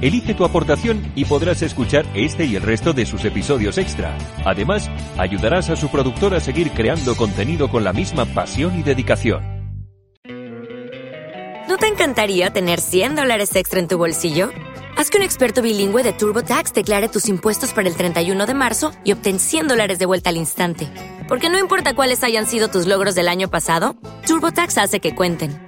Elige tu aportación y podrás escuchar este y el resto de sus episodios extra. Además, ayudarás a su productor a seguir creando contenido con la misma pasión y dedicación. ¿No te encantaría tener 100 dólares extra en tu bolsillo? Haz que un experto bilingüe de TurboTax declare tus impuestos para el 31 de marzo y obtén 100 dólares de vuelta al instante. Porque no importa cuáles hayan sido tus logros del año pasado, TurboTax hace que cuenten.